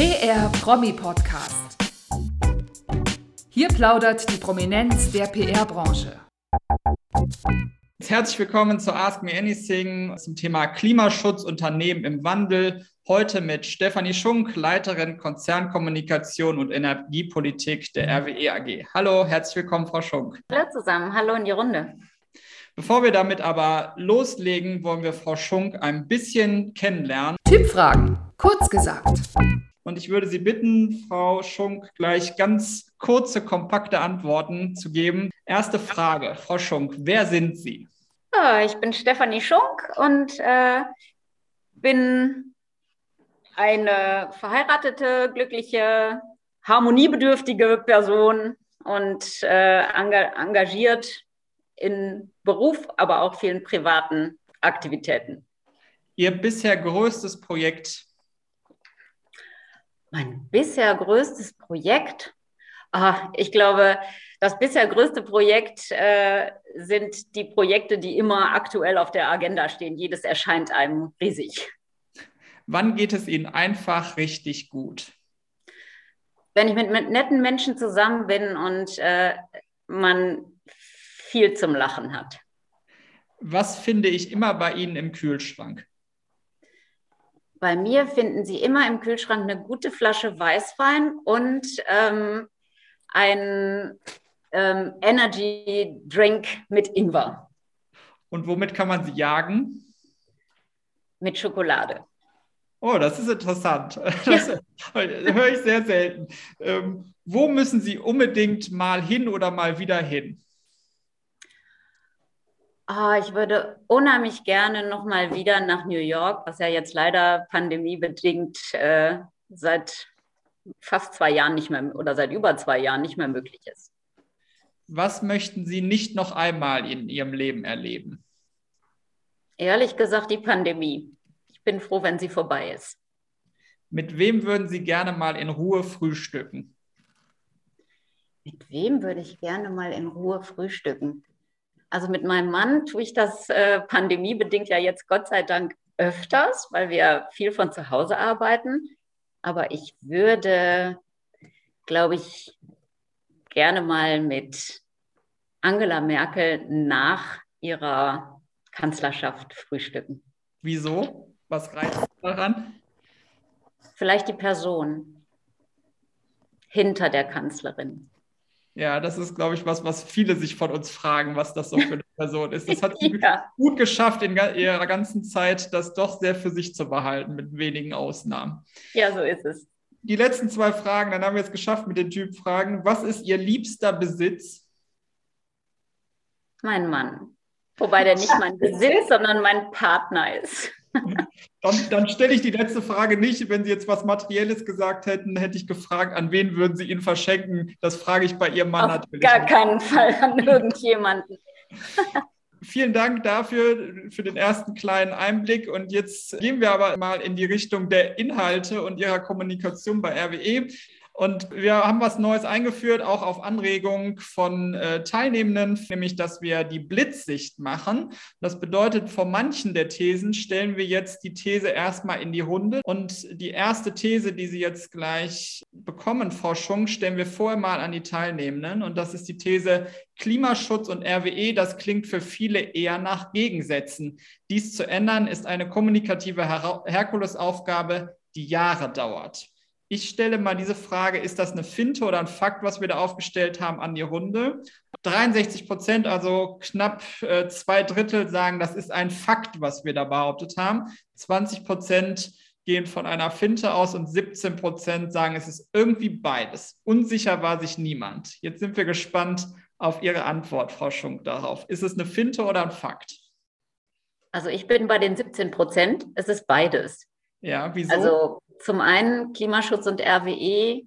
PR Promi Podcast. Hier plaudert die Prominenz der PR-Branche. Herzlich willkommen zu Ask Me Anything zum Thema Klimaschutz, Unternehmen im Wandel. Heute mit Stefanie Schunk, Leiterin Konzernkommunikation und Energiepolitik der RWE AG. Hallo, herzlich willkommen, Frau Schunk. Hallo zusammen, hallo in die Runde. Bevor wir damit aber loslegen, wollen wir Frau Schunk ein bisschen kennenlernen. Tippfragen, kurz gesagt. Und ich würde Sie bitten, Frau Schunk, gleich ganz kurze, kompakte Antworten zu geben. Erste Frage, Frau Schunk, wer sind Sie? Ich bin Stefanie Schunk und äh, bin eine verheiratete, glückliche, harmoniebedürftige Person und äh, engagiert in Beruf, aber auch vielen privaten Aktivitäten. Ihr bisher größtes Projekt? Mein bisher größtes Projekt? Ah, ich glaube, das bisher größte Projekt äh, sind die Projekte, die immer aktuell auf der Agenda stehen. Jedes erscheint einem riesig. Wann geht es Ihnen einfach richtig gut? Wenn ich mit, mit netten Menschen zusammen bin und äh, man viel zum Lachen hat. Was finde ich immer bei Ihnen im Kühlschrank? Bei mir finden Sie immer im Kühlschrank eine gute Flasche Weißwein und ähm, ein ähm, Energy Drink mit Ingwer. Und womit kann man sie jagen? Mit Schokolade. Oh, das ist interessant. Das ja. höre ich sehr selten. Ähm, wo müssen Sie unbedingt mal hin oder mal wieder hin? Oh, ich würde unheimlich gerne noch mal wieder nach New York, was ja jetzt leider pandemiebedingt äh, seit fast zwei Jahren nicht mehr oder seit über zwei Jahren nicht mehr möglich ist. Was möchten Sie nicht noch einmal in Ihrem Leben erleben? Ehrlich gesagt, die Pandemie. Ich bin froh, wenn sie vorbei ist. Mit wem würden Sie gerne mal in Ruhe frühstücken? Mit wem würde ich gerne mal in Ruhe frühstücken? Also mit meinem Mann tue ich das äh, pandemiebedingt ja jetzt Gott sei Dank öfters, weil wir viel von zu Hause arbeiten. Aber ich würde, glaube ich, gerne mal mit Angela Merkel nach ihrer Kanzlerschaft frühstücken. Wieso? Was reizt daran? Vielleicht die Person hinter der Kanzlerin. Ja, das ist, glaube ich, was, was viele sich von uns fragen, was das so für eine Person ist. Das hat sie ja. gut geschafft, in ihrer ganzen Zeit das doch sehr für sich zu behalten, mit wenigen Ausnahmen. Ja, so ist es. Die letzten zwei Fragen, dann haben wir es geschafft mit den Typfragen. Was ist Ihr liebster Besitz? Mein Mann. Wobei der nicht mein Besitz, sondern mein Partner ist. Dann, dann stelle ich die letzte Frage nicht. Wenn Sie jetzt was Materielles gesagt hätten, hätte ich gefragt, an wen würden Sie ihn verschenken? Das frage ich bei Ihrem Mann Auf natürlich. Gar keinen Fall an irgendjemanden. Vielen Dank dafür, für den ersten kleinen Einblick. Und jetzt gehen wir aber mal in die Richtung der Inhalte und Ihrer Kommunikation bei RWE. Und wir haben was Neues eingeführt, auch auf Anregung von äh, Teilnehmenden, nämlich dass wir die Blitzsicht machen. Das bedeutet, vor manchen der Thesen stellen wir jetzt die These erstmal in die Runde. Und die erste These, die Sie jetzt gleich bekommen, Frau Schunk, stellen wir vorher mal an die Teilnehmenden. Und das ist die These Klimaschutz und RWE. Das klingt für viele eher nach Gegensätzen. Dies zu ändern ist eine kommunikative Her Herkulesaufgabe, die Jahre dauert. Ich stelle mal diese Frage, ist das eine Finte oder ein Fakt, was wir da aufgestellt haben an die Runde? 63 Prozent, also knapp äh, zwei Drittel sagen, das ist ein Fakt, was wir da behauptet haben. 20 Prozent gehen von einer Finte aus und 17 Prozent sagen, es ist irgendwie beides. Unsicher war sich niemand. Jetzt sind wir gespannt auf Ihre Antwort, Frau Schunk, darauf. Ist es eine Finte oder ein Fakt? Also ich bin bei den 17 Prozent. Es ist beides. Ja, wieso? Also zum einen Klimaschutz und RWE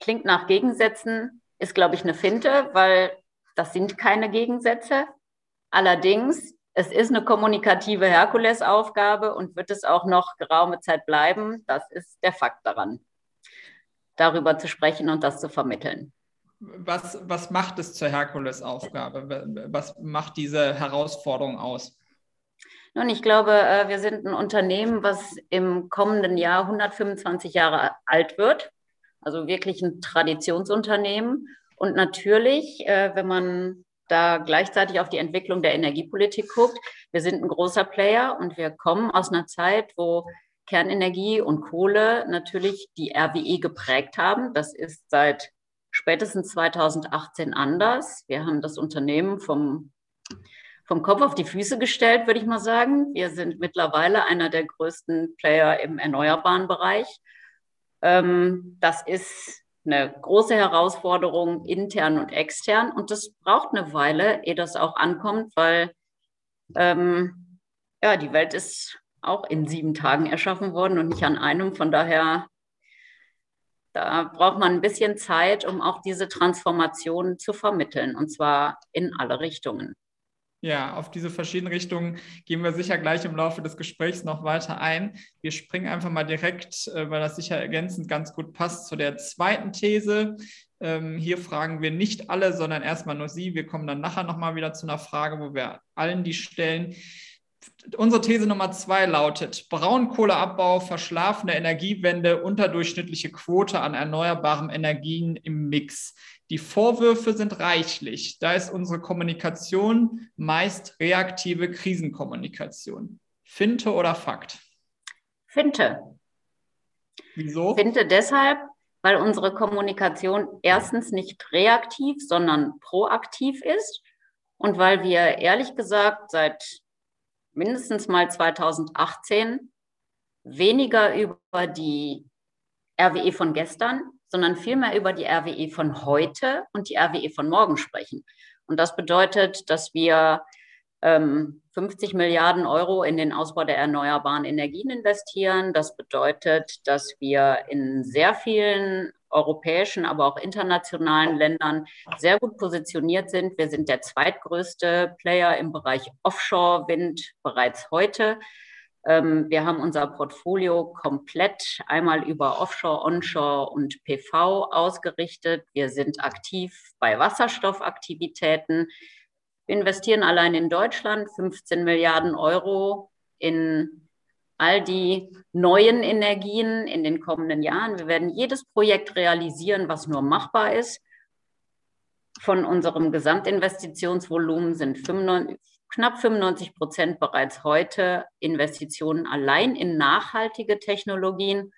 klingt nach Gegensätzen, ist, glaube ich, eine Finte, weil das sind keine Gegensätze. Allerdings, es ist eine kommunikative Herkulesaufgabe und wird es auch noch geraume Zeit bleiben. Das ist der Fakt daran, darüber zu sprechen und das zu vermitteln. Was, was macht es zur Herkulesaufgabe? Was macht diese Herausforderung aus? Nun, ich glaube, äh, wir sind ein Unternehmen, was im kommenden Jahr 125 Jahre alt wird. Also wirklich ein Traditionsunternehmen. Und natürlich, äh, wenn man da gleichzeitig auf die Entwicklung der Energiepolitik guckt, wir sind ein großer Player und wir kommen aus einer Zeit, wo Kernenergie und Kohle natürlich die RWE geprägt haben. Das ist seit spätestens 2018 anders. Wir haben das Unternehmen vom, vom Kopf auf die Füße gestellt, würde ich mal sagen. Wir sind mittlerweile einer der größten Player im erneuerbaren Bereich. Ähm, das ist eine große Herausforderung intern und extern. Und das braucht eine Weile, ehe das auch ankommt, weil ähm, ja, die Welt ist auch in sieben Tagen erschaffen worden und nicht an einem. Von daher, da braucht man ein bisschen Zeit, um auch diese Transformation zu vermitteln, und zwar in alle Richtungen. Ja, auf diese verschiedenen Richtungen gehen wir sicher gleich im Laufe des Gesprächs noch weiter ein. Wir springen einfach mal direkt, äh, weil das sicher ergänzend ganz gut passt, zu der zweiten These. Ähm, hier fragen wir nicht alle, sondern erstmal nur Sie. Wir kommen dann nachher nochmal wieder zu einer Frage, wo wir allen die stellen. Unsere These Nummer zwei lautet: Braunkohleabbau, verschlafene Energiewende, unterdurchschnittliche Quote an erneuerbaren Energien im Mix. Die Vorwürfe sind reichlich. Da ist unsere Kommunikation meist reaktive Krisenkommunikation. Finte oder Fakt? Finte. Wieso? Finte deshalb, weil unsere Kommunikation erstens nicht reaktiv, sondern proaktiv ist und weil wir ehrlich gesagt seit mindestens mal 2018 weniger über die RWE von gestern, sondern vielmehr über die RWE von heute und die RWE von morgen sprechen. Und das bedeutet, dass wir ähm, 50 Milliarden Euro in den Ausbau der erneuerbaren Energien investieren. Das bedeutet, dass wir in sehr vielen europäischen, aber auch internationalen Ländern sehr gut positioniert sind. Wir sind der zweitgrößte Player im Bereich Offshore-Wind bereits heute. Ähm, wir haben unser Portfolio komplett einmal über Offshore, Onshore und PV ausgerichtet. Wir sind aktiv bei Wasserstoffaktivitäten. Wir investieren allein in Deutschland 15 Milliarden Euro in all die neuen Energien in den kommenden Jahren. Wir werden jedes Projekt realisieren, was nur machbar ist. Von unserem Gesamtinvestitionsvolumen sind 95, knapp 95 Prozent bereits heute Investitionen allein in nachhaltige Technologien.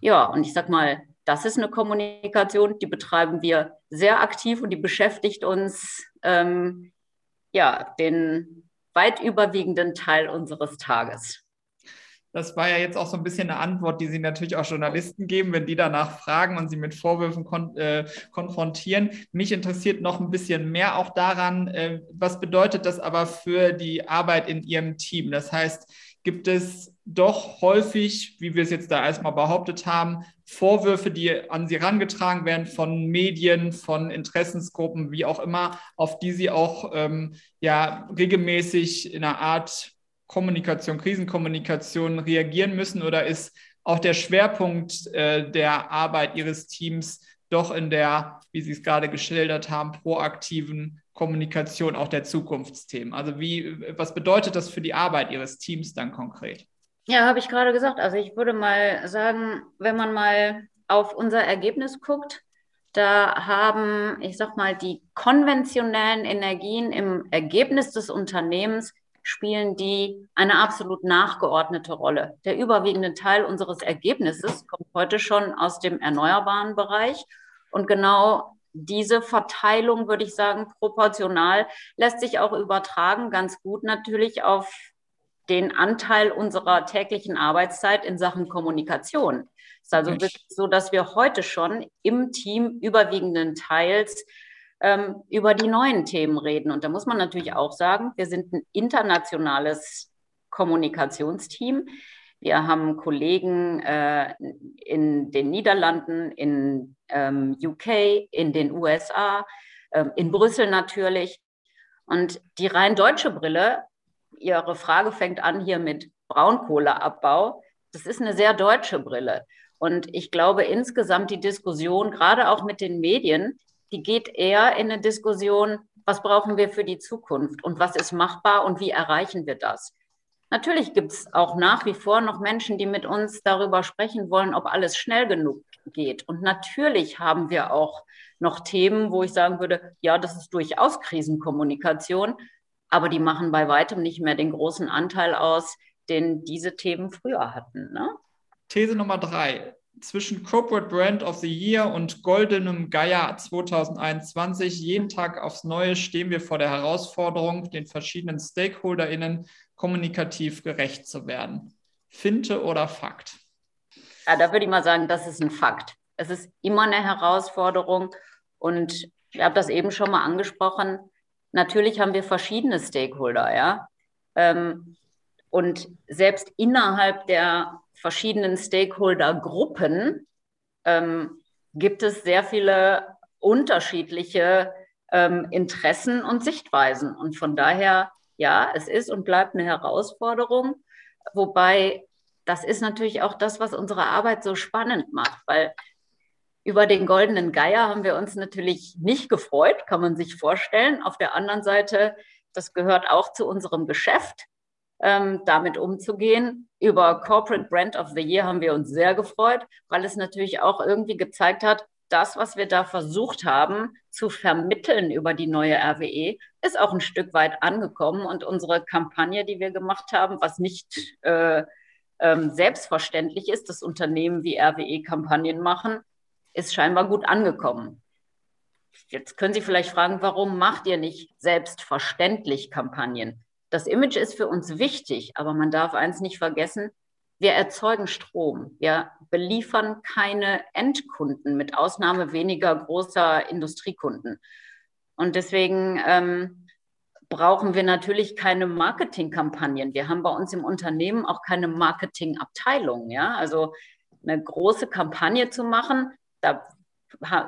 Ja, und ich sag mal, das ist eine Kommunikation, die betreiben wir sehr aktiv und die beschäftigt uns ähm, ja den weit überwiegenden Teil unseres Tages. Das war ja jetzt auch so ein bisschen eine Antwort, die Sie natürlich auch Journalisten geben, wenn die danach fragen und sie mit Vorwürfen kon äh, konfrontieren. Mich interessiert noch ein bisschen mehr auch daran, äh, was bedeutet das aber für die Arbeit in Ihrem Team? Das heißt, gibt es doch häufig, wie wir es jetzt da erstmal behauptet haben, Vorwürfe, die an Sie herangetragen werden von Medien, von Interessensgruppen, wie auch immer, auf die Sie auch ähm, ja regelmäßig in einer Art Kommunikation, Krisenkommunikation reagieren müssen oder ist auch der Schwerpunkt äh, der Arbeit Ihres Teams doch in der, wie Sie es gerade geschildert haben, proaktiven Kommunikation auch der Zukunftsthemen? Also wie, was bedeutet das für die Arbeit Ihres Teams dann konkret? Ja, habe ich gerade gesagt. Also ich würde mal sagen, wenn man mal auf unser Ergebnis guckt, da haben, ich sag mal, die konventionellen Energien im Ergebnis des Unternehmens spielen die eine absolut nachgeordnete Rolle. Der überwiegende Teil unseres Ergebnisses kommt heute schon aus dem erneuerbaren Bereich. Und genau diese Verteilung, würde ich sagen, proportional lässt sich auch übertragen, ganz gut natürlich auf den Anteil unserer täglichen Arbeitszeit in Sachen Kommunikation. Es ist also wirklich so, dass wir heute schon im Team überwiegenden Teils ähm, über die neuen Themen reden. Und da muss man natürlich auch sagen, wir sind ein internationales Kommunikationsteam. Wir haben Kollegen äh, in den Niederlanden, in ähm, UK, in den USA, äh, in Brüssel natürlich. Und die rein deutsche Brille, Ihre Frage fängt an hier mit Braunkohleabbau. Das ist eine sehr deutsche Brille. Und ich glaube insgesamt die Diskussion, gerade auch mit den Medien, die geht eher in eine Diskussion, was brauchen wir für die Zukunft und was ist machbar und wie erreichen wir das. Natürlich gibt es auch nach wie vor noch Menschen, die mit uns darüber sprechen wollen, ob alles schnell genug geht. Und natürlich haben wir auch noch Themen, wo ich sagen würde, ja, das ist durchaus Krisenkommunikation, aber die machen bei weitem nicht mehr den großen Anteil aus, den diese Themen früher hatten. Ne? These Nummer drei. Zwischen Corporate Brand of the Year und goldenem Gaia 2021, jeden Tag aufs Neue stehen wir vor der Herausforderung, den verschiedenen StakeholderInnen kommunikativ gerecht zu werden. Finte oder Fakt? Ja, da würde ich mal sagen, das ist ein Fakt. Es ist immer eine Herausforderung und ich habe das eben schon mal angesprochen. Natürlich haben wir verschiedene Stakeholder, ja. Ähm, und selbst innerhalb der verschiedenen Stakeholder-Gruppen ähm, gibt es sehr viele unterschiedliche ähm, Interessen und Sichtweisen. Und von daher ja, es ist und bleibt eine Herausforderung. Wobei das ist natürlich auch das, was unsere Arbeit so spannend macht, weil über den goldenen Geier haben wir uns natürlich nicht gefreut, kann man sich vorstellen. Auf der anderen Seite, das gehört auch zu unserem Geschäft, ähm, damit umzugehen. Über Corporate Brand of the Year haben wir uns sehr gefreut, weil es natürlich auch irgendwie gezeigt hat, das, was wir da versucht haben zu vermitteln über die neue RWE, ist auch ein Stück weit angekommen. Und unsere Kampagne, die wir gemacht haben, was nicht äh, ähm, selbstverständlich ist, dass Unternehmen wie RWE Kampagnen machen, ist scheinbar gut angekommen. Jetzt können Sie vielleicht fragen, warum macht ihr nicht selbstverständlich Kampagnen? Das Image ist für uns wichtig, aber man darf eins nicht vergessen, wir erzeugen Strom. Wir beliefern keine Endkunden, mit Ausnahme weniger großer Industriekunden. Und deswegen ähm, brauchen wir natürlich keine Marketingkampagnen. Wir haben bei uns im Unternehmen auch keine Marketingabteilung. Ja? Also eine große Kampagne zu machen, da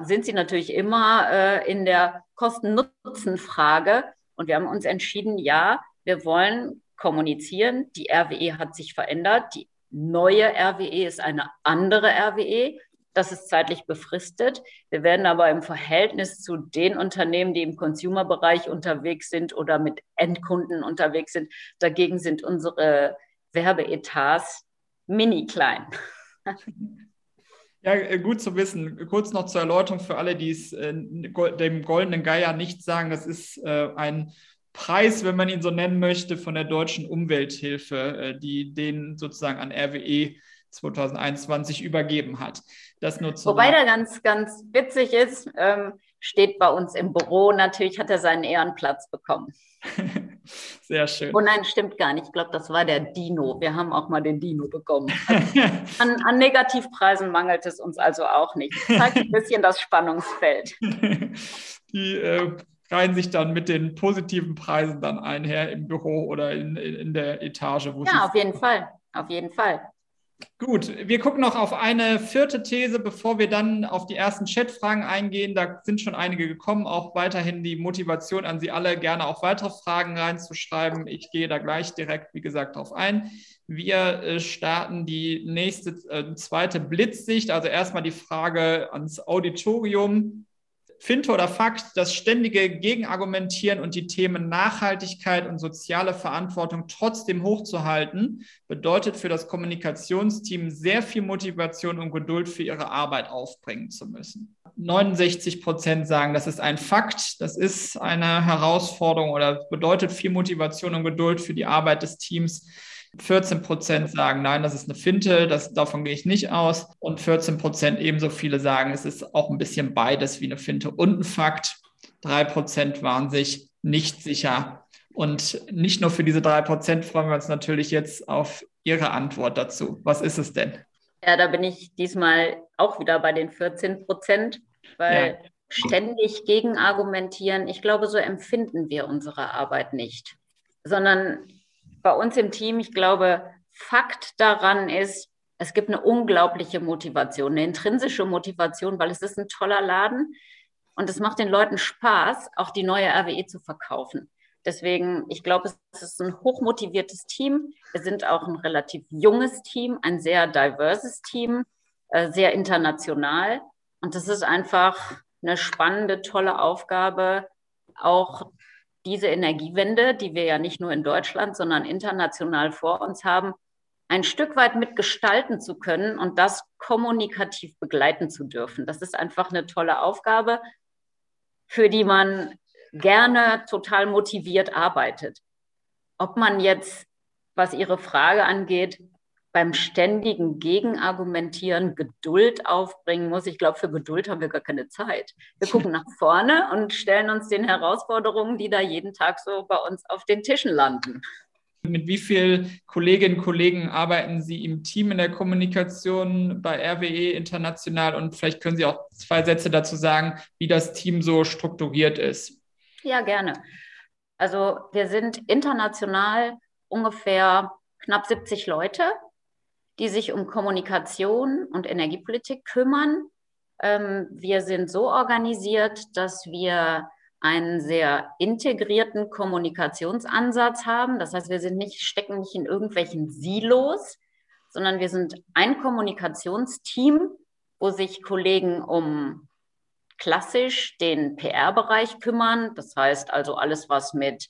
sind sie natürlich immer äh, in der Kosten-Nutzen-Frage. Und wir haben uns entschieden, ja, wir wollen kommunizieren. Die RWE hat sich verändert. Die neue RWE ist eine andere RWE. Das ist zeitlich befristet. Wir werden aber im Verhältnis zu den Unternehmen, die im Consumer-Bereich unterwegs sind oder mit Endkunden unterwegs sind, dagegen sind unsere Werbeetats mini klein. Ja, äh, gut zu wissen. Kurz noch zur Erläuterung für alle, die es äh, dem goldenen Geier nicht sagen. Das ist äh, ein Preis, wenn man ihn so nennen möchte, von der deutschen Umwelthilfe, äh, die den sozusagen an RWE 2021 übergeben hat. Das nur zu Wobei der ganz, ganz witzig ist, ähm, steht bei uns im Büro. Natürlich hat er seinen Ehrenplatz bekommen. Sehr schön. Oh nein, stimmt gar nicht. Ich glaube, das war der Dino. Wir haben auch mal den Dino bekommen. Also an, an, Negativpreisen mangelt es uns also auch nicht. Das zeigt ein bisschen das Spannungsfeld. Die äh, reihen sich dann mit den positiven Preisen dann einher im Büro oder in, in der Etage. Wo ja, auf jeden Fall. Auf jeden Fall. Gut, wir gucken noch auf eine vierte These, bevor wir dann auf die ersten Chatfragen eingehen. Da sind schon einige gekommen. Auch weiterhin die Motivation an Sie alle, gerne auch weitere Fragen reinzuschreiben. Ich gehe da gleich direkt, wie gesagt, darauf ein. Wir äh, starten die nächste, äh, zweite Blitzsicht. Also erstmal die Frage ans Auditorium. Finte oder Fakt, das ständige Gegenargumentieren und die Themen Nachhaltigkeit und soziale Verantwortung trotzdem hochzuhalten, bedeutet für das Kommunikationsteam sehr viel Motivation und Geduld für ihre Arbeit aufbringen zu müssen. 69 Prozent sagen, das ist ein Fakt, das ist eine Herausforderung oder bedeutet viel Motivation und Geduld für die Arbeit des Teams. 14 Prozent sagen, nein, das ist eine Finte, das, davon gehe ich nicht aus. Und 14 Prozent ebenso viele sagen, es ist auch ein bisschen beides wie eine Finte und ein Fakt. Drei Prozent waren sich nicht sicher. Und nicht nur für diese drei Prozent freuen wir uns natürlich jetzt auf Ihre Antwort dazu. Was ist es denn? Ja, da bin ich diesmal auch wieder bei den 14 Prozent, weil ja. ständig gegen argumentieren, ich glaube, so empfinden wir unsere Arbeit nicht, sondern bei uns im Team, ich glaube, Fakt daran ist, es gibt eine unglaubliche Motivation, eine intrinsische Motivation, weil es ist ein toller Laden und es macht den Leuten Spaß, auch die neue RWE zu verkaufen. Deswegen, ich glaube, es ist ein hochmotiviertes Team. Wir sind auch ein relativ junges Team, ein sehr diverses Team, äh, sehr international. Und das ist einfach eine spannende, tolle Aufgabe, auch diese Energiewende, die wir ja nicht nur in Deutschland, sondern international vor uns haben, ein Stück weit mitgestalten zu können und das kommunikativ begleiten zu dürfen. Das ist einfach eine tolle Aufgabe, für die man gerne total motiviert arbeitet. Ob man jetzt, was Ihre Frage angeht, beim ständigen Gegenargumentieren Geduld aufbringen muss. Ich glaube, für Geduld haben wir gar keine Zeit. Wir gucken nach vorne und stellen uns den Herausforderungen, die da jeden Tag so bei uns auf den Tischen landen. Mit wie vielen Kolleginnen und Kollegen arbeiten Sie im Team in der Kommunikation bei RWE international? Und vielleicht können Sie auch zwei Sätze dazu sagen, wie das Team so strukturiert ist. Ja, gerne. Also wir sind international ungefähr knapp 70 Leute, die sich um Kommunikation und Energiepolitik kümmern. Ähm, wir sind so organisiert, dass wir einen sehr integrierten Kommunikationsansatz haben. Das heißt, wir sind nicht, stecken nicht in irgendwelchen Silos, sondern wir sind ein Kommunikationsteam, wo sich Kollegen um klassisch den PR-Bereich kümmern. Das heißt also alles, was mit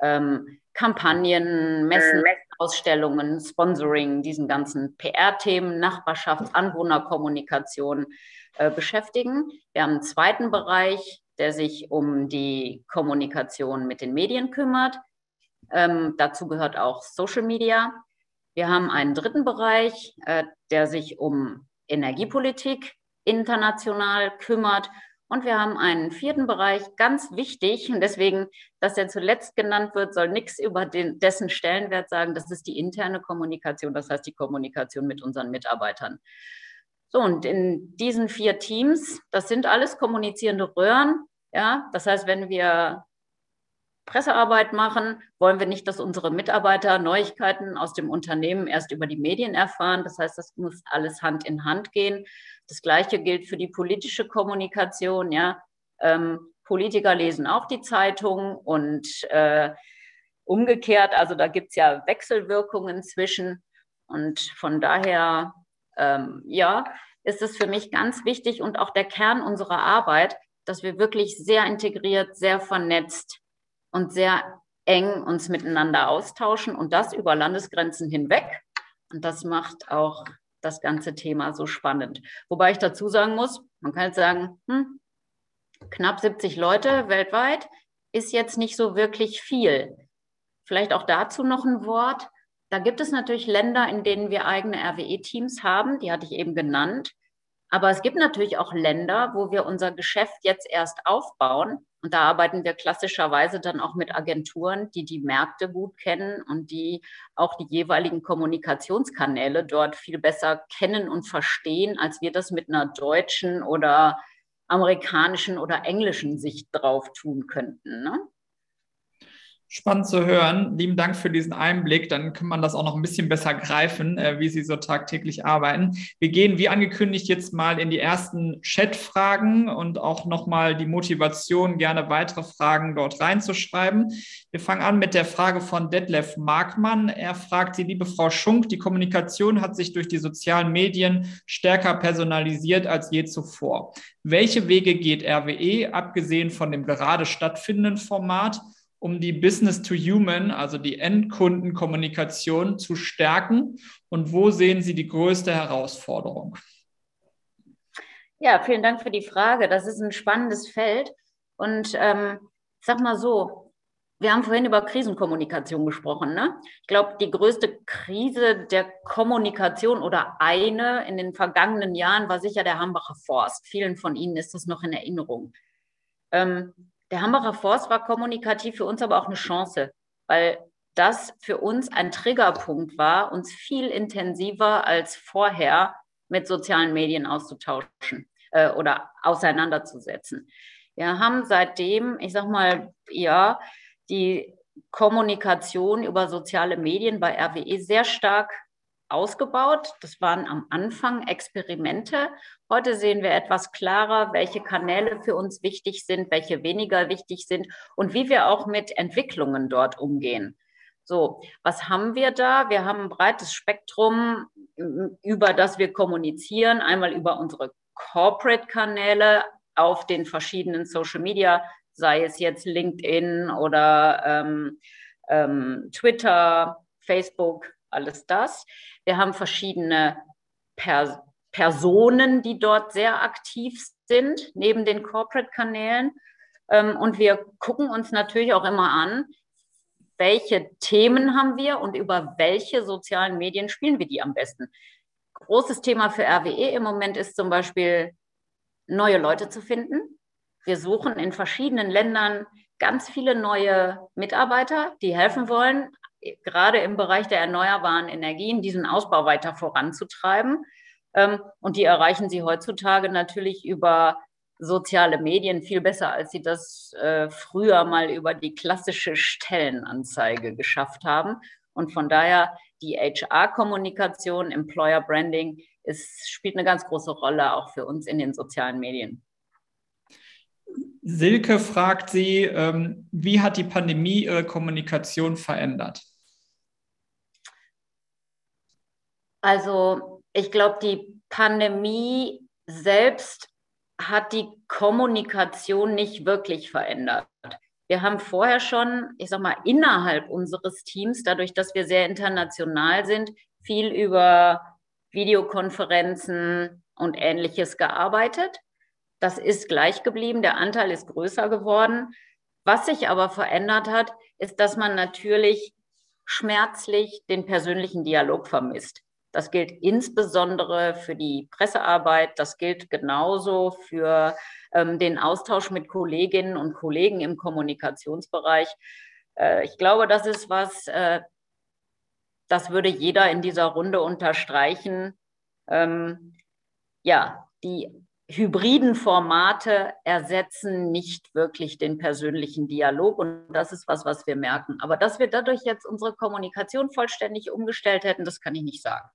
ähm, Kampagnen, Messen, Ausstellungen, Sponsoring, diesen ganzen PR-Themen, Nachbarschafts-, Anwohnerkommunikation äh, beschäftigen. Wir haben einen zweiten Bereich, der sich um die Kommunikation mit den Medien kümmert. Ähm, dazu gehört auch Social Media. Wir haben einen dritten Bereich, äh, der sich um Energiepolitik international kümmert. Und wir haben einen vierten Bereich, ganz wichtig, und deswegen, dass er zuletzt genannt wird, soll nichts über den, dessen Stellenwert sagen. Das ist die interne Kommunikation, das heißt die Kommunikation mit unseren Mitarbeitern. So, und in diesen vier Teams, das sind alles kommunizierende Röhren. Ja, das heißt, wenn wir Pressearbeit machen, wollen wir nicht, dass unsere Mitarbeiter Neuigkeiten aus dem Unternehmen erst über die Medien erfahren. Das heißt, das muss alles Hand in Hand gehen. Das Gleiche gilt für die politische Kommunikation. Ja, ähm, Politiker lesen auch die Zeitung und äh, umgekehrt. Also da gibt es ja Wechselwirkungen zwischen. Und von daher ähm, ja, ist es für mich ganz wichtig und auch der Kern unserer Arbeit, dass wir wirklich sehr integriert, sehr vernetzt und sehr eng uns miteinander austauschen und das über Landesgrenzen hinweg. Und das macht auch das ganze Thema so spannend. Wobei ich dazu sagen muss, man kann jetzt sagen, hm, knapp 70 Leute weltweit ist jetzt nicht so wirklich viel. Vielleicht auch dazu noch ein Wort. Da gibt es natürlich Länder, in denen wir eigene RWE-Teams haben, die hatte ich eben genannt. Aber es gibt natürlich auch Länder, wo wir unser Geschäft jetzt erst aufbauen. Und da arbeiten wir klassischerweise dann auch mit Agenturen, die die Märkte gut kennen und die auch die jeweiligen Kommunikationskanäle dort viel besser kennen und verstehen, als wir das mit einer deutschen oder amerikanischen oder englischen Sicht drauf tun könnten. Ne? Spannend zu hören. Lieben Dank für diesen Einblick. Dann kann man das auch noch ein bisschen besser greifen, äh, wie Sie so tagtäglich arbeiten. Wir gehen, wie angekündigt, jetzt mal in die ersten Chat-Fragen und auch nochmal die Motivation, gerne weitere Fragen dort reinzuschreiben. Wir fangen an mit der Frage von Detlef Markmann. Er fragt Sie, liebe Frau Schunk, die Kommunikation hat sich durch die sozialen Medien stärker personalisiert als je zuvor. Welche Wege geht RWE, abgesehen von dem gerade stattfindenden Format? Um die Business-to-Human, also die Endkundenkommunikation zu stärken? Und wo sehen Sie die größte Herausforderung? Ja, vielen Dank für die Frage. Das ist ein spannendes Feld. Und ähm, ich sag mal so, wir haben vorhin über Krisenkommunikation gesprochen. Ne? Ich glaube, die größte Krise der Kommunikation oder eine in den vergangenen Jahren war sicher der Hambacher Forst. Vielen von Ihnen ist das noch in Erinnerung. Ähm, der Hambacher Forst war kommunikativ für uns aber auch eine Chance, weil das für uns ein Triggerpunkt war, uns viel intensiver als vorher mit sozialen Medien auszutauschen äh, oder auseinanderzusetzen. Wir haben seitdem, ich sag mal, ja, die Kommunikation über soziale Medien bei RWE sehr stark ausgebaut. Das waren am Anfang Experimente. Heute sehen wir etwas klarer, welche Kanäle für uns wichtig sind, welche weniger wichtig sind und wie wir auch mit Entwicklungen dort umgehen. So, was haben wir da? Wir haben ein breites Spektrum, über das wir kommunizieren. Einmal über unsere Corporate-Kanäle auf den verschiedenen Social-Media sei es jetzt LinkedIn oder ähm, ähm, Twitter, Facebook, alles das. Wir haben verschiedene per Personen, die dort sehr aktiv sind, neben den Corporate-Kanälen. Ähm, und wir gucken uns natürlich auch immer an, welche Themen haben wir und über welche sozialen Medien spielen wir die am besten. Großes Thema für RWE im Moment ist zum Beispiel, neue Leute zu finden. Wir suchen in verschiedenen Ländern ganz viele neue Mitarbeiter, die helfen wollen, gerade im Bereich der erneuerbaren Energien diesen Ausbau weiter voranzutreiben. Ähm, und die erreichen sie heutzutage natürlich über soziale Medien viel besser, als sie das äh, früher mal über die klassische Stellenanzeige geschafft haben. Und von daher die HR-Kommunikation, Employer Branding, ist, spielt eine ganz große Rolle auch für uns in den sozialen Medien. Silke fragt Sie, ähm, wie hat die Pandemie Ihre Kommunikation verändert? Also ich glaube, die Pandemie selbst hat die Kommunikation nicht wirklich verändert. Wir haben vorher schon, ich sag mal, innerhalb unseres Teams, dadurch, dass wir sehr international sind, viel über Videokonferenzen und ähnliches gearbeitet. Das ist gleich geblieben, der Anteil ist größer geworden. Was sich aber verändert hat, ist, dass man natürlich schmerzlich den persönlichen Dialog vermisst. Das gilt insbesondere für die Pressearbeit. Das gilt genauso für ähm, den Austausch mit Kolleginnen und Kollegen im Kommunikationsbereich. Äh, ich glaube, das ist was, äh, das würde jeder in dieser Runde unterstreichen. Ähm, ja, die hybriden Formate ersetzen nicht wirklich den persönlichen Dialog und das ist was, was wir merken. Aber dass wir dadurch jetzt unsere Kommunikation vollständig umgestellt hätten, das kann ich nicht sagen.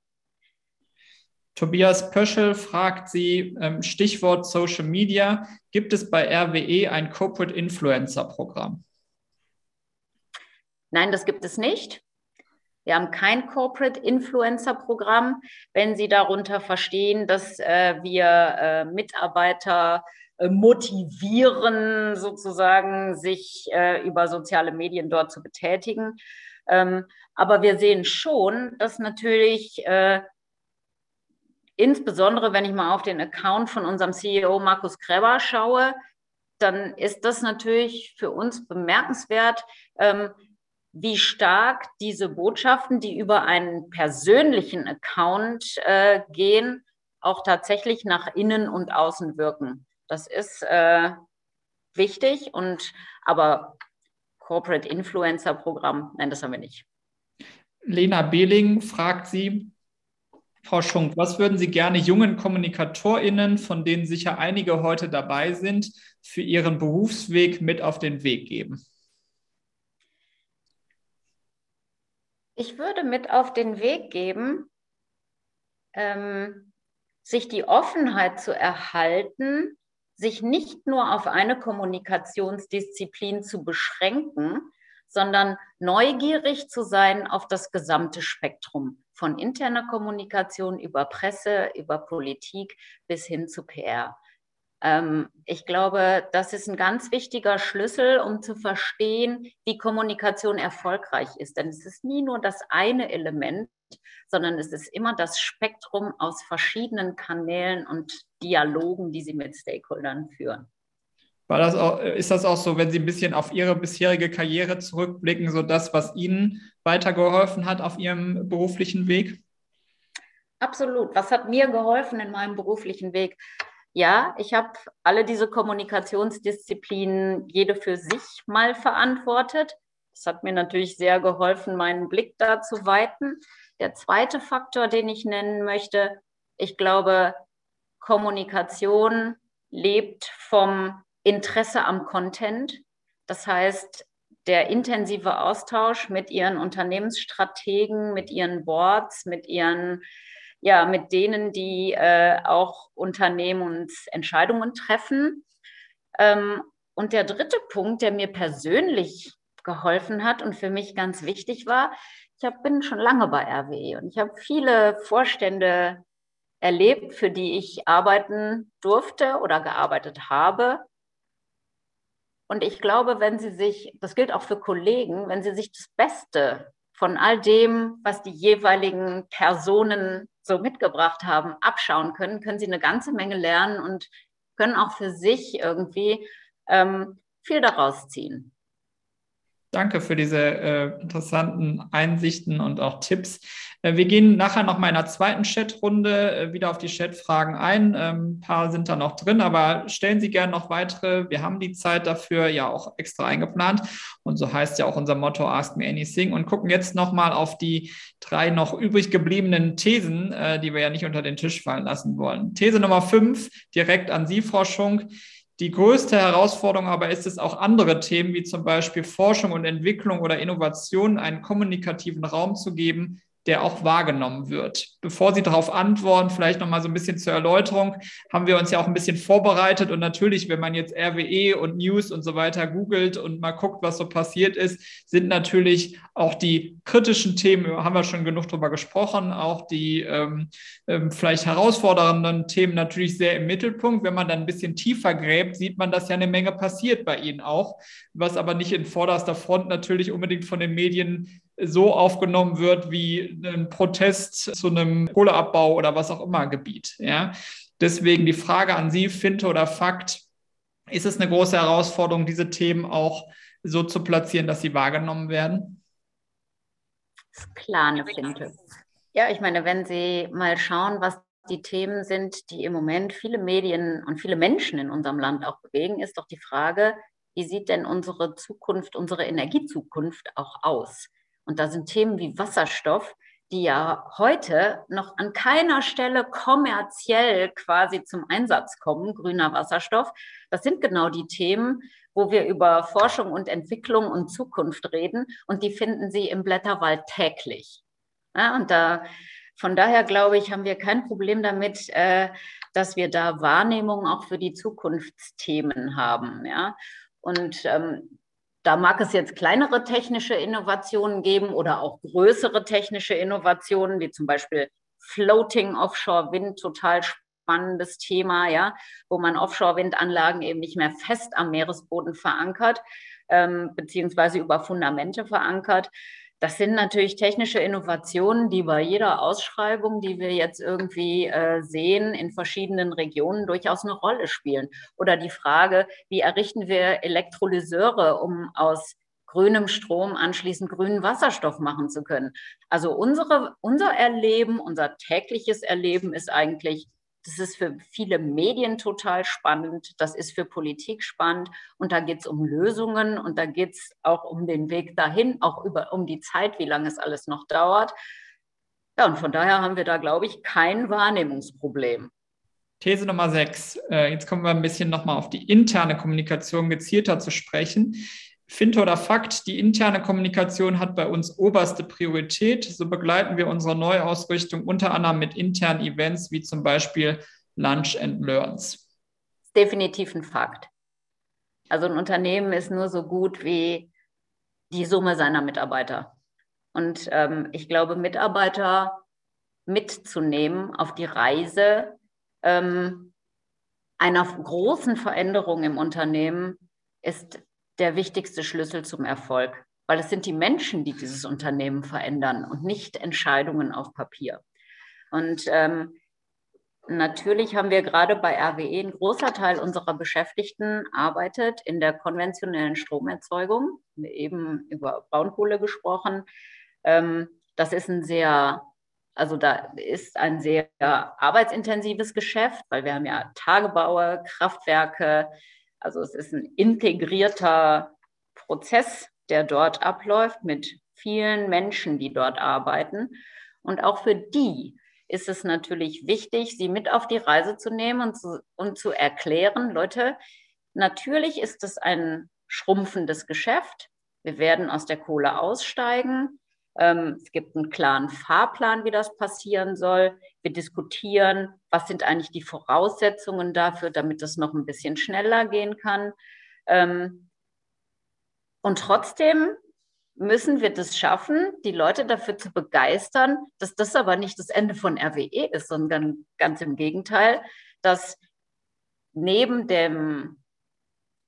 Tobias Pöschel fragt Sie, ähm, Stichwort Social Media, gibt es bei RWE ein Corporate Influencer Programm? Nein, das gibt es nicht. Wir haben kein Corporate Influencer Programm. Wenn Sie darunter verstehen, dass äh, wir äh, Mitarbeiter äh, motivieren, sozusagen sich äh, über soziale Medien dort zu betätigen. Ähm, aber wir sehen schon, dass natürlich äh, insbesondere wenn ich mal auf den Account von unserem CEO Markus Kreber schaue, dann ist das natürlich für uns bemerkenswert, ähm, wie stark diese Botschaften, die über einen persönlichen Account äh, gehen, auch tatsächlich nach innen und außen wirken. Das ist äh, wichtig und aber Corporate Influencer Programm, nein, das haben wir nicht. Lena Behling fragt Sie, Frau Schunk, was würden Sie gerne jungen KommunikatorInnen, von denen sicher einige heute dabei sind, für ihren Berufsweg mit auf den Weg geben? Ich würde mit auf den Weg geben, ähm, sich die Offenheit zu erhalten, sich nicht nur auf eine Kommunikationsdisziplin zu beschränken, sondern neugierig zu sein auf das gesamte Spektrum von interner Kommunikation über Presse, über Politik bis hin zu PR. Ähm, ich glaube, das ist ein ganz wichtiger Schlüssel, um zu verstehen, wie Kommunikation erfolgreich ist. Denn es ist nie nur das eine Element, sondern es ist immer das Spektrum aus verschiedenen Kanälen und Dialogen, die Sie mit Stakeholdern führen. War das auch, ist das auch so, wenn Sie ein bisschen auf Ihre bisherige Karriere zurückblicken, so das, was Ihnen weitergeholfen hat auf Ihrem beruflichen Weg? Absolut. Was hat mir geholfen in meinem beruflichen Weg? Ja, ich habe alle diese Kommunikationsdisziplinen jede für sich mal verantwortet. Das hat mir natürlich sehr geholfen, meinen Blick da zu weiten. Der zweite Faktor, den ich nennen möchte, ich glaube, Kommunikation lebt vom Interesse am Content. Das heißt, der intensive Austausch mit ihren Unternehmensstrategen, mit ihren Boards, mit ihren, ja, mit denen, die äh, auch Unternehmensentscheidungen treffen. Ähm, und der dritte Punkt, der mir persönlich geholfen hat und für mich ganz wichtig war, ich hab, bin schon lange bei RWE und ich habe viele Vorstände erlebt, für die ich arbeiten durfte oder gearbeitet habe. Und ich glaube, wenn Sie sich, das gilt auch für Kollegen, wenn Sie sich das Beste von all dem, was die jeweiligen Personen so mitgebracht haben, abschauen können, können Sie eine ganze Menge lernen und können auch für sich irgendwie ähm, viel daraus ziehen. Danke für diese äh, interessanten Einsichten und auch Tipps. Äh, wir gehen nachher noch mal in einer zweiten Chatrunde äh, wieder auf die Chatfragen ein. Ähm, ein paar sind da noch drin, aber stellen Sie gerne noch weitere. Wir haben die Zeit dafür ja auch extra eingeplant. Und so heißt ja auch unser Motto Ask Me Anything. Und gucken jetzt noch mal auf die drei noch übrig gebliebenen Thesen, äh, die wir ja nicht unter den Tisch fallen lassen wollen. These Nummer fünf, direkt an Sie, Frau Schunk. Die größte Herausforderung aber ist es auch andere Themen wie zum Beispiel Forschung und Entwicklung oder Innovation einen kommunikativen Raum zu geben, der auch wahrgenommen wird. Bevor Sie darauf antworten, vielleicht noch mal so ein bisschen zur Erläuterung, haben wir uns ja auch ein bisschen vorbereitet und natürlich, wenn man jetzt RWE und News und so weiter googelt und mal guckt, was so passiert ist, sind natürlich auch die kritischen Themen, haben wir schon genug drüber gesprochen, auch die ähm, ähm, vielleicht herausfordernden Themen natürlich sehr im Mittelpunkt. Wenn man dann ein bisschen tiefer gräbt, sieht man, dass ja eine Menge passiert bei Ihnen auch, was aber nicht in vorderster Front natürlich unbedingt von den Medien so aufgenommen wird wie ein Protest zu einem Kohleabbau oder was auch immer Gebiet. Ja? Deswegen die Frage an Sie, Finte oder Fakt, ist es eine große Herausforderung, diese Themen auch so zu platzieren, dass sie wahrgenommen werden? Klar eine Finte. Ja, ich meine, wenn Sie mal schauen, was die Themen sind, die im Moment viele Medien und viele Menschen in unserem Land auch bewegen, ist doch die Frage, wie sieht denn unsere Zukunft, unsere Energiezukunft auch aus? Und da sind Themen wie Wasserstoff, die ja heute noch an keiner Stelle kommerziell quasi zum Einsatz kommen, grüner Wasserstoff. Das sind genau die Themen, wo wir über Forschung und Entwicklung und Zukunft reden. Und die finden Sie im Blätterwald täglich. Ja, und da, von daher glaube ich, haben wir kein Problem damit, äh, dass wir da Wahrnehmungen auch für die Zukunftsthemen haben. Ja? Und ähm, da mag es jetzt kleinere technische Innovationen geben oder auch größere technische Innovationen, wie zum Beispiel Floating Offshore Wind, total spannendes Thema, ja, wo man Offshore-Windanlagen eben nicht mehr fest am Meeresboden verankert, ähm, beziehungsweise über Fundamente verankert, das sind natürlich technische Innovationen, die bei jeder Ausschreibung, die wir jetzt irgendwie äh, sehen, in verschiedenen Regionen durchaus eine Rolle spielen. Oder die Frage, wie errichten wir Elektrolyseure, um aus grünem Strom anschließend grünen Wasserstoff machen zu können. Also unsere, unser Erleben, unser tägliches Erleben ist eigentlich das ist für viele Medien total spannend. Das ist für Politik spannend. Und da geht es um Lösungen und da geht es auch um den Weg dahin, auch über, um die Zeit, wie lange es alles noch dauert. Ja, und von daher haben wir da, glaube ich, kein Wahrnehmungsproblem. These Nummer sechs. Äh, jetzt kommen wir ein bisschen nochmal auf die interne Kommunikation gezielter zu sprechen. Finte oder Fakt, die interne Kommunikation hat bei uns oberste Priorität. So begleiten wir unsere Neuausrichtung unter anderem mit internen Events wie zum Beispiel Lunch and Learns. Definitiv ein Fakt. Also ein Unternehmen ist nur so gut wie die Summe seiner Mitarbeiter. Und ähm, ich glaube, Mitarbeiter mitzunehmen auf die Reise ähm, einer großen Veränderung im Unternehmen ist der wichtigste Schlüssel zum Erfolg, weil es sind die Menschen, die dieses Unternehmen verändern und nicht Entscheidungen auf Papier. Und ähm, natürlich haben wir gerade bei RWE, ein großer Teil unserer Beschäftigten arbeitet in der konventionellen Stromerzeugung. Eben über Braunkohle gesprochen. Ähm, das ist ein sehr also da ist ein sehr arbeitsintensives Geschäft, weil wir haben ja Tagebaue, Kraftwerke, also es ist ein integrierter Prozess, der dort abläuft mit vielen Menschen, die dort arbeiten. Und auch für die ist es natürlich wichtig, sie mit auf die Reise zu nehmen und zu, und zu erklären, Leute, natürlich ist es ein schrumpfendes Geschäft. Wir werden aus der Kohle aussteigen. Ähm, es gibt einen klaren Fahrplan, wie das passieren soll. Wir diskutieren, was sind eigentlich die Voraussetzungen dafür, damit es noch ein bisschen schneller gehen kann. Ähm, und trotzdem müssen wir das schaffen, die Leute dafür zu begeistern, dass das aber nicht das Ende von RWE ist, sondern ganz im Gegenteil, dass neben dem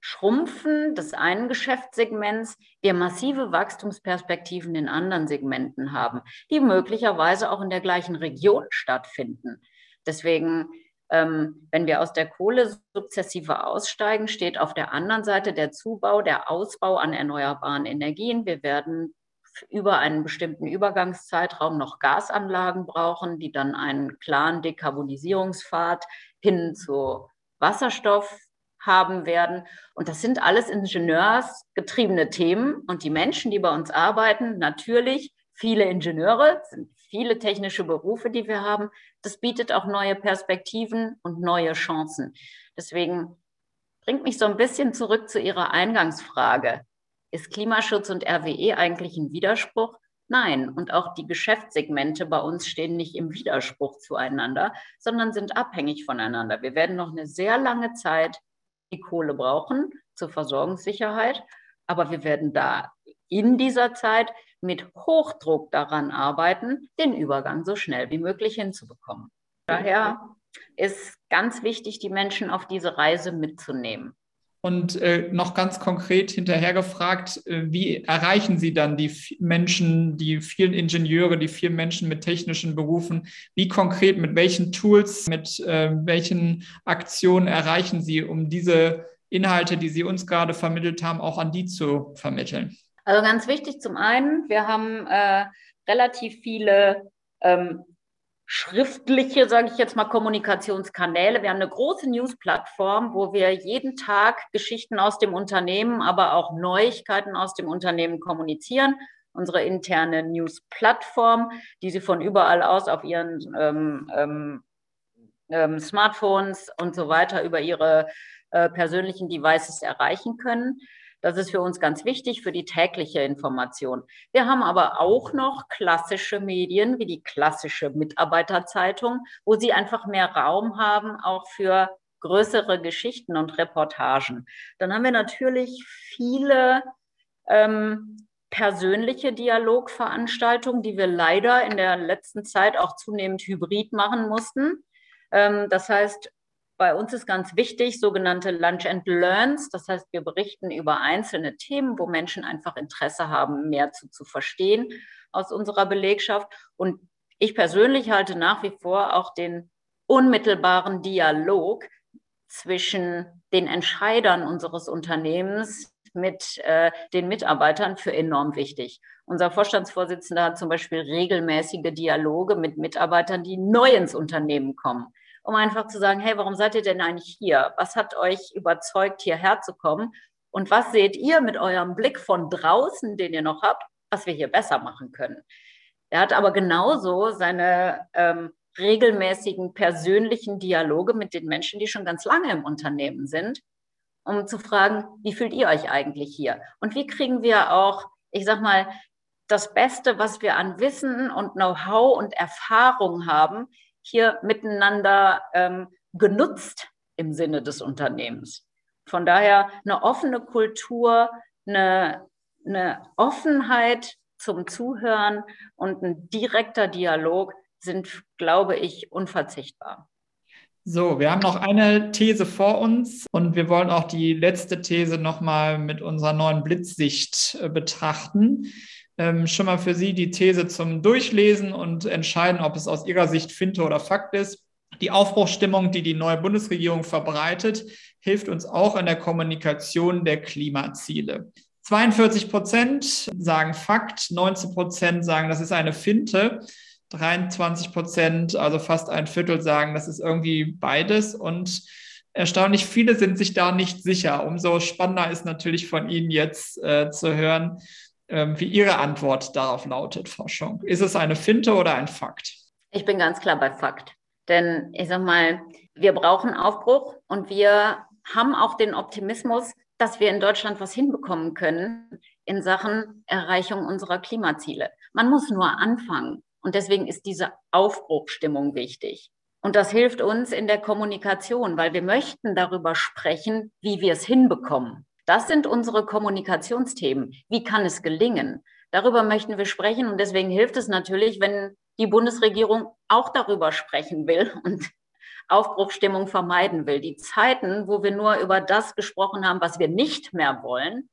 Schrumpfen des einen Geschäftssegments wir massive Wachstumsperspektiven in anderen Segmenten haben, die möglicherweise auch in der gleichen Region stattfinden. Deswegen, ähm, wenn wir aus der Kohle sukzessive aussteigen, steht auf der anderen Seite der Zubau, der Ausbau an erneuerbaren Energien. Wir werden über einen bestimmten Übergangszeitraum noch Gasanlagen brauchen, die dann einen klaren Dekarbonisierungspfad hin zu Wasserstoff haben werden. Und das sind alles ingenieursgetriebene Themen. Und die Menschen, die bei uns arbeiten, natürlich viele Ingenieure, sind viele technische Berufe, die wir haben. Das bietet auch neue Perspektiven und neue Chancen. Deswegen bringt mich so ein bisschen zurück zu Ihrer Eingangsfrage. Ist Klimaschutz und RWE eigentlich ein Widerspruch? Nein, und auch die Geschäftssegmente bei uns stehen nicht im Widerspruch zueinander, sondern sind abhängig voneinander. Wir werden noch eine sehr lange Zeit die Kohle brauchen zur Versorgungssicherheit. Aber wir werden da in dieser Zeit mit Hochdruck daran arbeiten, den Übergang so schnell wie möglich hinzubekommen. Daher ist ganz wichtig, die Menschen auf diese Reise mitzunehmen. Und äh, noch ganz konkret hinterher gefragt, äh, wie erreichen Sie dann die Menschen, die vielen Ingenieure, die vielen Menschen mit technischen Berufen? Wie konkret, mit welchen Tools, mit äh, welchen Aktionen erreichen Sie, um diese Inhalte, die Sie uns gerade vermittelt haben, auch an die zu vermitteln? Also ganz wichtig zum einen, wir haben äh, relativ viele ähm, schriftliche, sage ich jetzt mal, Kommunikationskanäle. Wir haben eine große News-Plattform, wo wir jeden Tag Geschichten aus dem Unternehmen, aber auch Neuigkeiten aus dem Unternehmen kommunizieren. Unsere interne News-Plattform, die Sie von überall aus auf Ihren ähm, ähm, ähm Smartphones und so weiter über Ihre äh, persönlichen Devices erreichen können. Das ist für uns ganz wichtig für die tägliche Information. Wir haben aber auch noch klassische Medien wie die klassische Mitarbeiterzeitung, wo sie einfach mehr Raum haben, auch für größere Geschichten und Reportagen. Dann haben wir natürlich viele ähm, persönliche Dialogveranstaltungen, die wir leider in der letzten Zeit auch zunehmend hybrid machen mussten. Ähm, das heißt, bei uns ist ganz wichtig, sogenannte Lunch and Learns. Das heißt, wir berichten über einzelne Themen, wo Menschen einfach Interesse haben, mehr zu, zu verstehen aus unserer Belegschaft. Und ich persönlich halte nach wie vor auch den unmittelbaren Dialog zwischen den Entscheidern unseres Unternehmens mit äh, den Mitarbeitern für enorm wichtig. Unser Vorstandsvorsitzender hat zum Beispiel regelmäßige Dialoge mit Mitarbeitern, die neu ins Unternehmen kommen um einfach zu sagen, hey, warum seid ihr denn eigentlich hier? Was hat euch überzeugt, hierher zu kommen? Und was seht ihr mit eurem Blick von draußen, den ihr noch habt, was wir hier besser machen können? Er hat aber genauso seine ähm, regelmäßigen persönlichen Dialoge mit den Menschen, die schon ganz lange im Unternehmen sind, um zu fragen, wie fühlt ihr euch eigentlich hier? Und wie kriegen wir auch, ich sag mal, das Beste, was wir an Wissen und Know-how und Erfahrung haben, hier miteinander ähm, genutzt im Sinne des Unternehmens. Von daher eine offene Kultur, eine, eine Offenheit zum Zuhören und ein direkter Dialog sind, glaube ich, unverzichtbar. So, wir haben noch eine These vor uns und wir wollen auch die letzte These nochmal mit unserer neuen Blitzsicht äh, betrachten ähm, schon mal für Sie die These zum Durchlesen und entscheiden, ob es aus Ihrer Sicht Finte oder Fakt ist. Die Aufbruchsstimmung, die die neue Bundesregierung verbreitet, hilft uns auch in der Kommunikation der Klimaziele. 42 Prozent sagen Fakt, 19 Prozent sagen, das ist eine Finte. 23 Prozent, also fast ein Viertel, sagen, das ist irgendwie beides. Und erstaunlich viele sind sich da nicht sicher. Umso spannender ist natürlich von Ihnen jetzt äh, zu hören, wie Ihre Antwort darauf lautet, Frau Schonk. Ist es eine Finte oder ein Fakt? Ich bin ganz klar bei Fakt. Denn ich sag mal, wir brauchen Aufbruch und wir haben auch den Optimismus, dass wir in Deutschland was hinbekommen können in Sachen Erreichung unserer Klimaziele. Man muss nur anfangen. Und deswegen ist diese Aufbruchstimmung wichtig. Und das hilft uns in der Kommunikation, weil wir möchten darüber sprechen, wie wir es hinbekommen. Das sind unsere Kommunikationsthemen. Wie kann es gelingen? Darüber möchten wir sprechen und deswegen hilft es natürlich, wenn die Bundesregierung auch darüber sprechen will und Aufbruchstimmung vermeiden will. Die Zeiten, wo wir nur über das gesprochen haben, was wir nicht mehr wollen,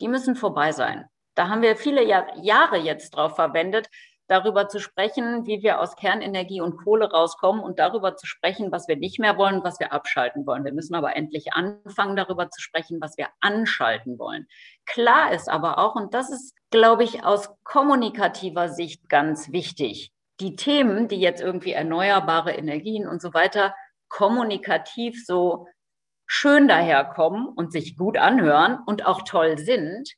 die müssen vorbei sein. Da haben wir viele Jahre jetzt drauf verwendet, darüber zu sprechen, wie wir aus Kernenergie und Kohle rauskommen und darüber zu sprechen, was wir nicht mehr wollen, was wir abschalten wollen. Wir müssen aber endlich anfangen, darüber zu sprechen, was wir anschalten wollen. Klar ist aber auch, und das ist, glaube ich, aus kommunikativer Sicht ganz wichtig, die Themen, die jetzt irgendwie erneuerbare Energien und so weiter kommunikativ so schön daherkommen und sich gut anhören und auch toll sind,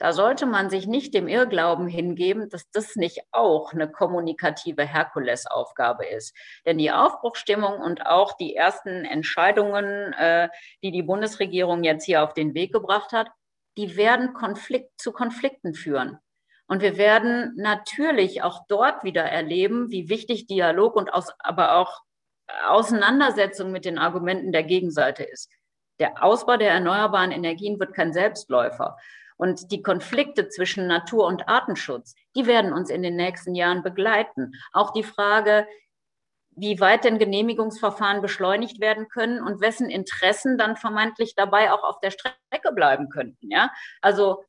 da sollte man sich nicht dem Irrglauben hingeben, dass das nicht auch eine kommunikative Herkulesaufgabe ist. Denn die Aufbruchstimmung und auch die ersten Entscheidungen, äh, die die Bundesregierung jetzt hier auf den Weg gebracht hat, die werden Konflikt zu Konflikten führen. Und wir werden natürlich auch dort wieder erleben, wie wichtig Dialog und aus, aber auch Auseinandersetzung mit den Argumenten der Gegenseite ist. Der Ausbau der erneuerbaren Energien wird kein Selbstläufer. Und die Konflikte zwischen Natur- und Artenschutz, die werden uns in den nächsten Jahren begleiten. Auch die Frage, wie weit denn Genehmigungsverfahren beschleunigt werden können und wessen Interessen dann vermeintlich dabei auch auf der Strecke bleiben könnten. Ja? Also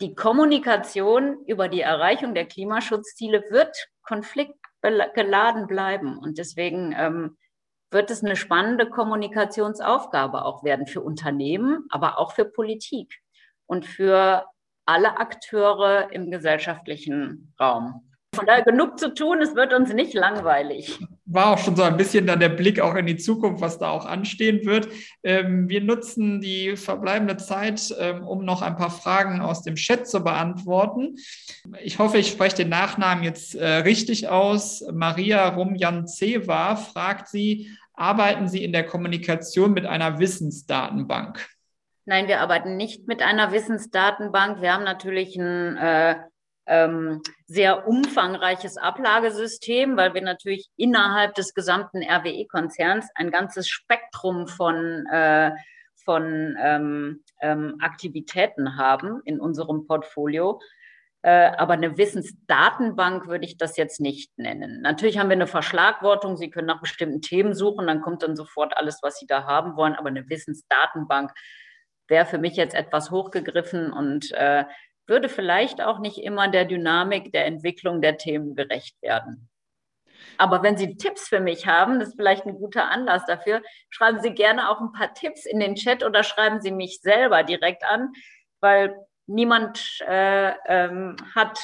die Kommunikation über die Erreichung der Klimaschutzziele wird konfliktgeladen bleiben. Und deswegen ähm, wird es eine spannende Kommunikationsaufgabe auch werden für Unternehmen, aber auch für Politik und für alle Akteure im gesellschaftlichen Raum. Von daher genug zu tun, es wird uns nicht langweilig. War auch schon so ein bisschen dann der Blick auch in die Zukunft, was da auch anstehen wird. Ähm, wir nutzen die verbleibende Zeit, ähm, um noch ein paar Fragen aus dem Chat zu beantworten. Ich hoffe, ich spreche den Nachnamen jetzt äh, richtig aus. Maria Rumjanzeva fragt Sie, arbeiten Sie in der Kommunikation mit einer Wissensdatenbank? Nein, wir arbeiten nicht mit einer Wissensdatenbank. Wir haben natürlich ein äh, ähm, sehr umfangreiches Ablagesystem, weil wir natürlich innerhalb des gesamten RWE-Konzerns ein ganzes Spektrum von, äh, von ähm, ähm, Aktivitäten haben in unserem Portfolio. Äh, aber eine Wissensdatenbank würde ich das jetzt nicht nennen. Natürlich haben wir eine Verschlagwortung. Sie können nach bestimmten Themen suchen, dann kommt dann sofort alles, was Sie da haben wollen. Aber eine Wissensdatenbank wäre für mich jetzt etwas hochgegriffen und äh, würde vielleicht auch nicht immer der Dynamik der Entwicklung der Themen gerecht werden. Aber wenn Sie Tipps für mich haben, das ist vielleicht ein guter Anlass dafür, schreiben Sie gerne auch ein paar Tipps in den Chat oder schreiben Sie mich selber direkt an, weil niemand äh, ähm, hat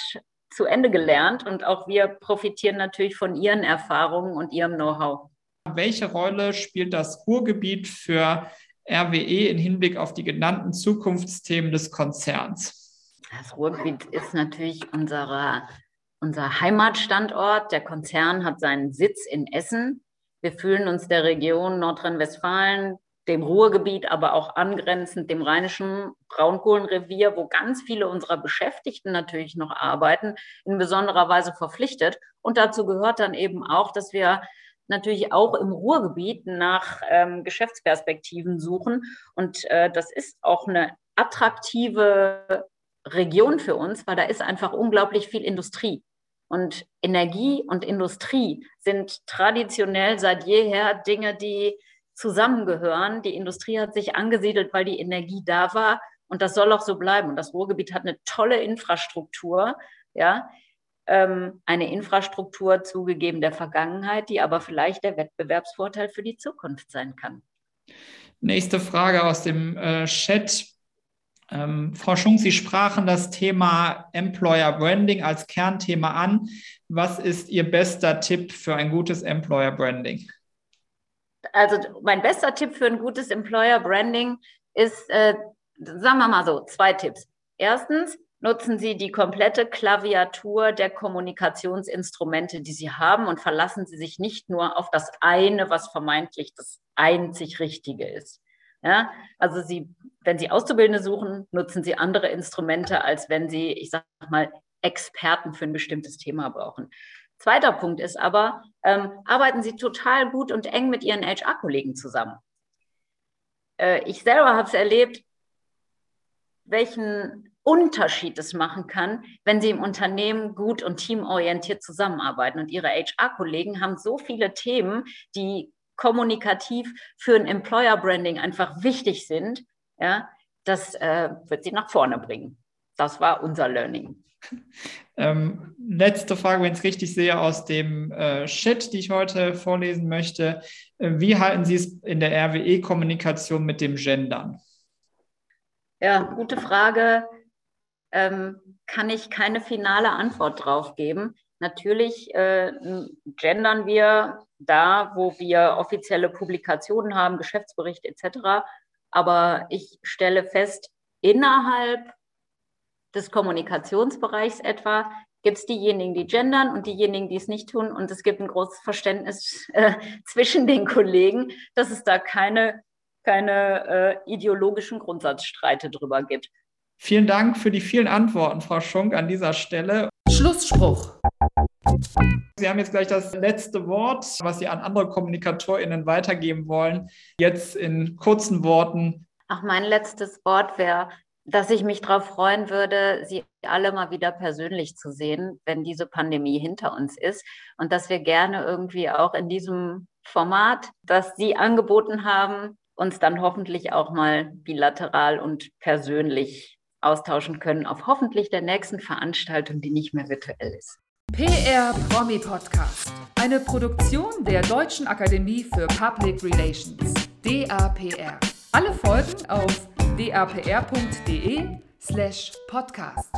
zu Ende gelernt und auch wir profitieren natürlich von Ihren Erfahrungen und Ihrem Know-how. Welche Rolle spielt das Ruhrgebiet für RWE im Hinblick auf die genannten Zukunftsthemen des Konzerns? Das Ruhrgebiet ist natürlich unsere, unser Heimatstandort. Der Konzern hat seinen Sitz in Essen. Wir fühlen uns der Region Nordrhein-Westfalen, dem Ruhrgebiet, aber auch angrenzend dem rheinischen Braunkohlenrevier, wo ganz viele unserer Beschäftigten natürlich noch arbeiten, in besonderer Weise verpflichtet. Und dazu gehört dann eben auch, dass wir natürlich auch im Ruhrgebiet nach ähm, Geschäftsperspektiven suchen. Und äh, das ist auch eine attraktive Region für uns, weil da ist einfach unglaublich viel Industrie. Und Energie und Industrie sind traditionell seit jeher Dinge, die zusammengehören. Die Industrie hat sich angesiedelt, weil die Energie da war. Und das soll auch so bleiben. Und das Ruhrgebiet hat eine tolle Infrastruktur, ja, eine Infrastruktur zugegeben der Vergangenheit, die aber vielleicht der Wettbewerbsvorteil für die Zukunft sein kann. Nächste Frage aus dem äh, Chat. Ähm, Frau Schung, Sie sprachen das Thema Employer Branding als Kernthema an. Was ist Ihr bester Tipp für ein gutes Employer Branding? Also mein bester Tipp für ein gutes Employer Branding ist, äh, sagen wir mal so, zwei Tipps. Erstens, nutzen Sie die komplette Klaviatur der Kommunikationsinstrumente, die Sie haben und verlassen Sie sich nicht nur auf das eine, was vermeintlich das einzig Richtige ist. Ja, also Sie, wenn Sie Auszubildende suchen, nutzen Sie andere Instrumente, als wenn Sie, ich sage mal, Experten für ein bestimmtes Thema brauchen. Zweiter Punkt ist aber, ähm, arbeiten Sie total gut und eng mit Ihren HR-Kollegen zusammen. Äh, ich selber habe es erlebt, welchen Unterschiedes machen kann, wenn sie im Unternehmen gut und teamorientiert zusammenarbeiten. Und ihre HR-Kollegen haben so viele Themen, die kommunikativ für ein Employer Branding einfach wichtig sind. Ja, das äh, wird sie nach vorne bringen. Das war unser Learning. Ähm, letzte Frage, wenn ich es richtig sehe, aus dem äh, Chat, die ich heute vorlesen möchte. Äh, wie halten Sie es in der RWE-Kommunikation mit dem Gendern? Ja, gute Frage. Ähm, kann ich keine finale Antwort drauf geben. Natürlich äh, gendern wir da, wo wir offizielle Publikationen haben, Geschäftsberichte etc. Aber ich stelle fest, innerhalb des Kommunikationsbereichs etwa gibt es diejenigen, die gendern und diejenigen, die es nicht tun. Und es gibt ein großes Verständnis äh, zwischen den Kollegen, dass es da keine, keine äh, ideologischen Grundsatzstreite drüber gibt. Vielen Dank für die vielen Antworten, Frau Schunk, an dieser Stelle. Schlussspruch. Sie haben jetzt gleich das letzte Wort, was Sie an andere KommunikatorInnen weitergeben wollen. Jetzt in kurzen Worten. Ach, mein letztes Wort wäre, dass ich mich darauf freuen würde, Sie alle mal wieder persönlich zu sehen, wenn diese Pandemie hinter uns ist und dass wir gerne irgendwie auch in diesem Format, das Sie angeboten haben, uns dann hoffentlich auch mal bilateral und persönlich austauschen können auf hoffentlich der nächsten Veranstaltung, die nicht mehr virtuell ist. PR Promi Podcast, eine Produktion der Deutschen Akademie für Public Relations, DAPR. Alle Folgen auf dapr.de slash podcast.